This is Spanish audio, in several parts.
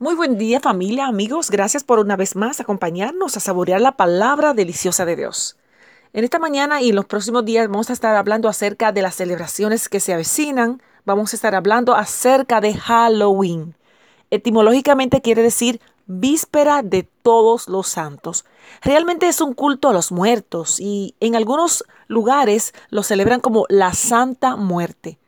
Muy buen día familia, amigos. Gracias por una vez más acompañarnos a saborear la palabra deliciosa de Dios. En esta mañana y en los próximos días vamos a estar hablando acerca de las celebraciones que se avecinan. Vamos a estar hablando acerca de Halloween. Etimológicamente quiere decir víspera de todos los santos. Realmente es un culto a los muertos y en algunos lugares lo celebran como la Santa Muerte.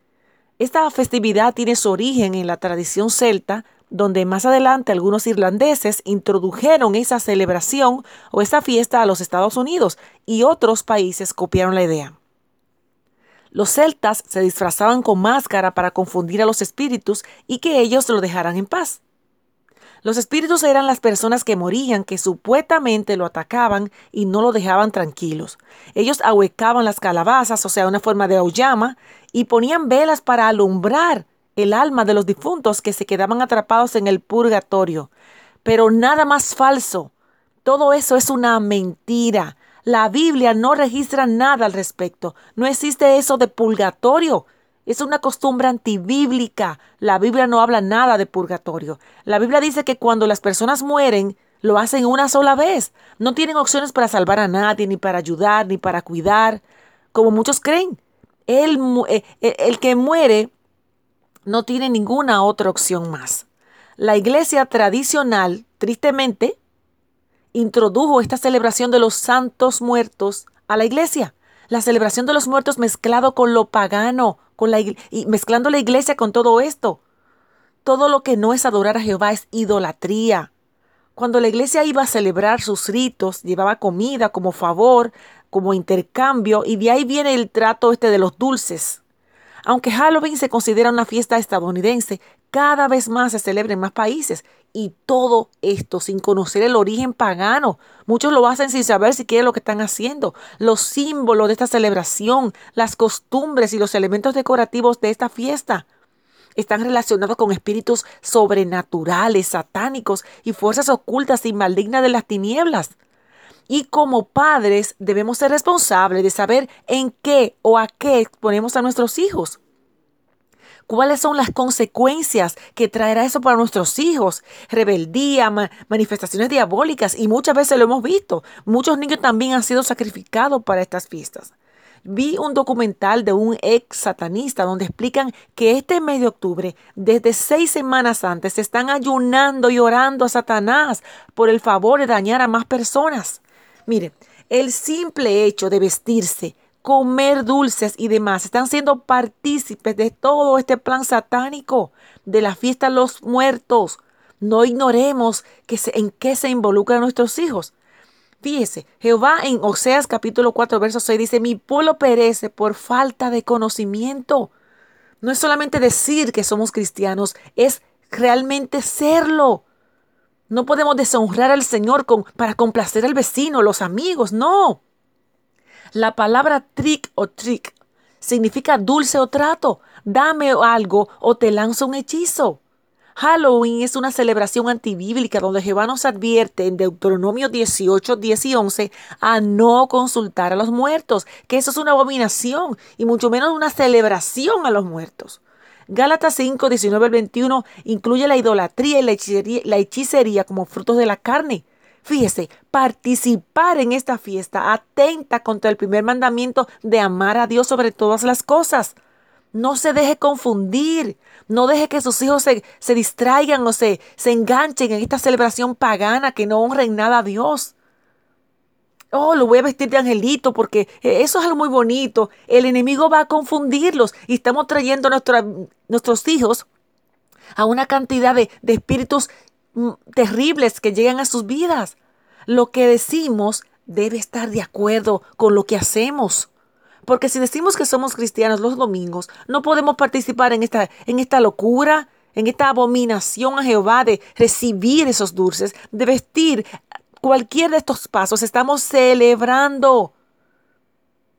Esta festividad tiene su origen en la tradición celta donde más adelante algunos irlandeses introdujeron esa celebración o esa fiesta a los Estados Unidos y otros países copiaron la idea. Los celtas se disfrazaban con máscara para confundir a los espíritus y que ellos lo dejaran en paz. Los espíritus eran las personas que morían, que supuestamente lo atacaban y no lo dejaban tranquilos. Ellos ahuecaban las calabazas, o sea, una forma de auyama, y ponían velas para alumbrar el alma de los difuntos que se quedaban atrapados en el purgatorio. Pero nada más falso. Todo eso es una mentira. La Biblia no registra nada al respecto. No existe eso de purgatorio. Es una costumbre antibíblica. La Biblia no habla nada de purgatorio. La Biblia dice que cuando las personas mueren, lo hacen una sola vez. No tienen opciones para salvar a nadie, ni para ayudar, ni para cuidar, como muchos creen. El, eh, eh, el que muere no tiene ninguna otra opción más. La iglesia tradicional, tristemente, introdujo esta celebración de los santos muertos a la iglesia. La celebración de los muertos mezclado con lo pagano, con la, y mezclando la iglesia con todo esto. Todo lo que no es adorar a Jehová es idolatría. Cuando la iglesia iba a celebrar sus ritos, llevaba comida como favor, como intercambio, y de ahí viene el trato este de los dulces. Aunque Halloween se considera una fiesta estadounidense, cada vez más se celebra en más países y todo esto sin conocer el origen pagano. Muchos lo hacen sin saber siquiera lo que están haciendo. Los símbolos de esta celebración, las costumbres y los elementos decorativos de esta fiesta están relacionados con espíritus sobrenaturales, satánicos y fuerzas ocultas y malignas de las tinieblas. Y como padres debemos ser responsables de saber en qué o a qué exponemos a nuestros hijos. ¿Cuáles son las consecuencias que traerá eso para nuestros hijos? Rebeldía, manifestaciones diabólicas y muchas veces lo hemos visto. Muchos niños también han sido sacrificados para estas fiestas. Vi un documental de un ex satanista donde explican que este mes de octubre, desde seis semanas antes, están ayunando y orando a Satanás por el favor de dañar a más personas. Mire, el simple hecho de vestirse, comer dulces y demás están siendo partícipes de todo este plan satánico de la fiesta de los muertos. No ignoremos que en qué se involucran nuestros hijos. Fíjese, Jehová en Oseas capítulo 4, verso 6 dice, mi pueblo perece por falta de conocimiento. No es solamente decir que somos cristianos, es realmente serlo. No podemos deshonrar al Señor con, para complacer al vecino, los amigos, no. La palabra trick o trick significa dulce o trato. Dame algo o te lanzo un hechizo. Halloween es una celebración antibíblica donde Jehová nos advierte en Deuteronomio 18, 10 y 11 a no consultar a los muertos, que eso es una abominación y mucho menos una celebración a los muertos. Gálatas 5, 19 al 21 incluye la idolatría y la hechicería, como frutos de la carne. Fíjese, participar en esta fiesta atenta contra el primer mandamiento de amar a Dios sobre todas las cosas. No se deje confundir, no deje que sus hijos se, se distraigan o se, se enganchen en esta celebración pagana que no honra en nada a Dios oh, lo voy a vestir de angelito porque eh, eso es algo muy bonito. El enemigo va a confundirlos y estamos trayendo a nuestros hijos a una cantidad de, de espíritus mm, terribles que llegan a sus vidas. Lo que decimos debe estar de acuerdo con lo que hacemos. Porque si decimos que somos cristianos los domingos, no podemos participar en esta, en esta locura, en esta abominación a Jehová de recibir esos dulces, de vestir cualquier de estos pasos estamos celebrando.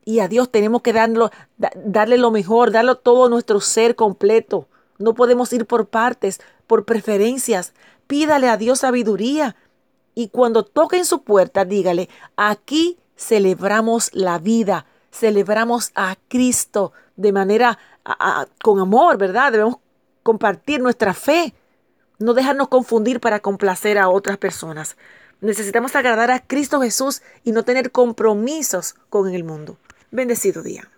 Y a Dios tenemos que darle lo mejor, darle todo nuestro ser completo. No podemos ir por partes, por preferencias. Pídale a Dios sabiduría. Y cuando toque en su puerta, dígale, aquí celebramos la vida, celebramos a Cristo de manera con amor, ¿verdad? Debemos compartir nuestra fe. no dejarnos confundir para complacer a otras personas. Necesitamos agradar a Cristo Jesús y no tener compromisos con el mundo. Bendecido día.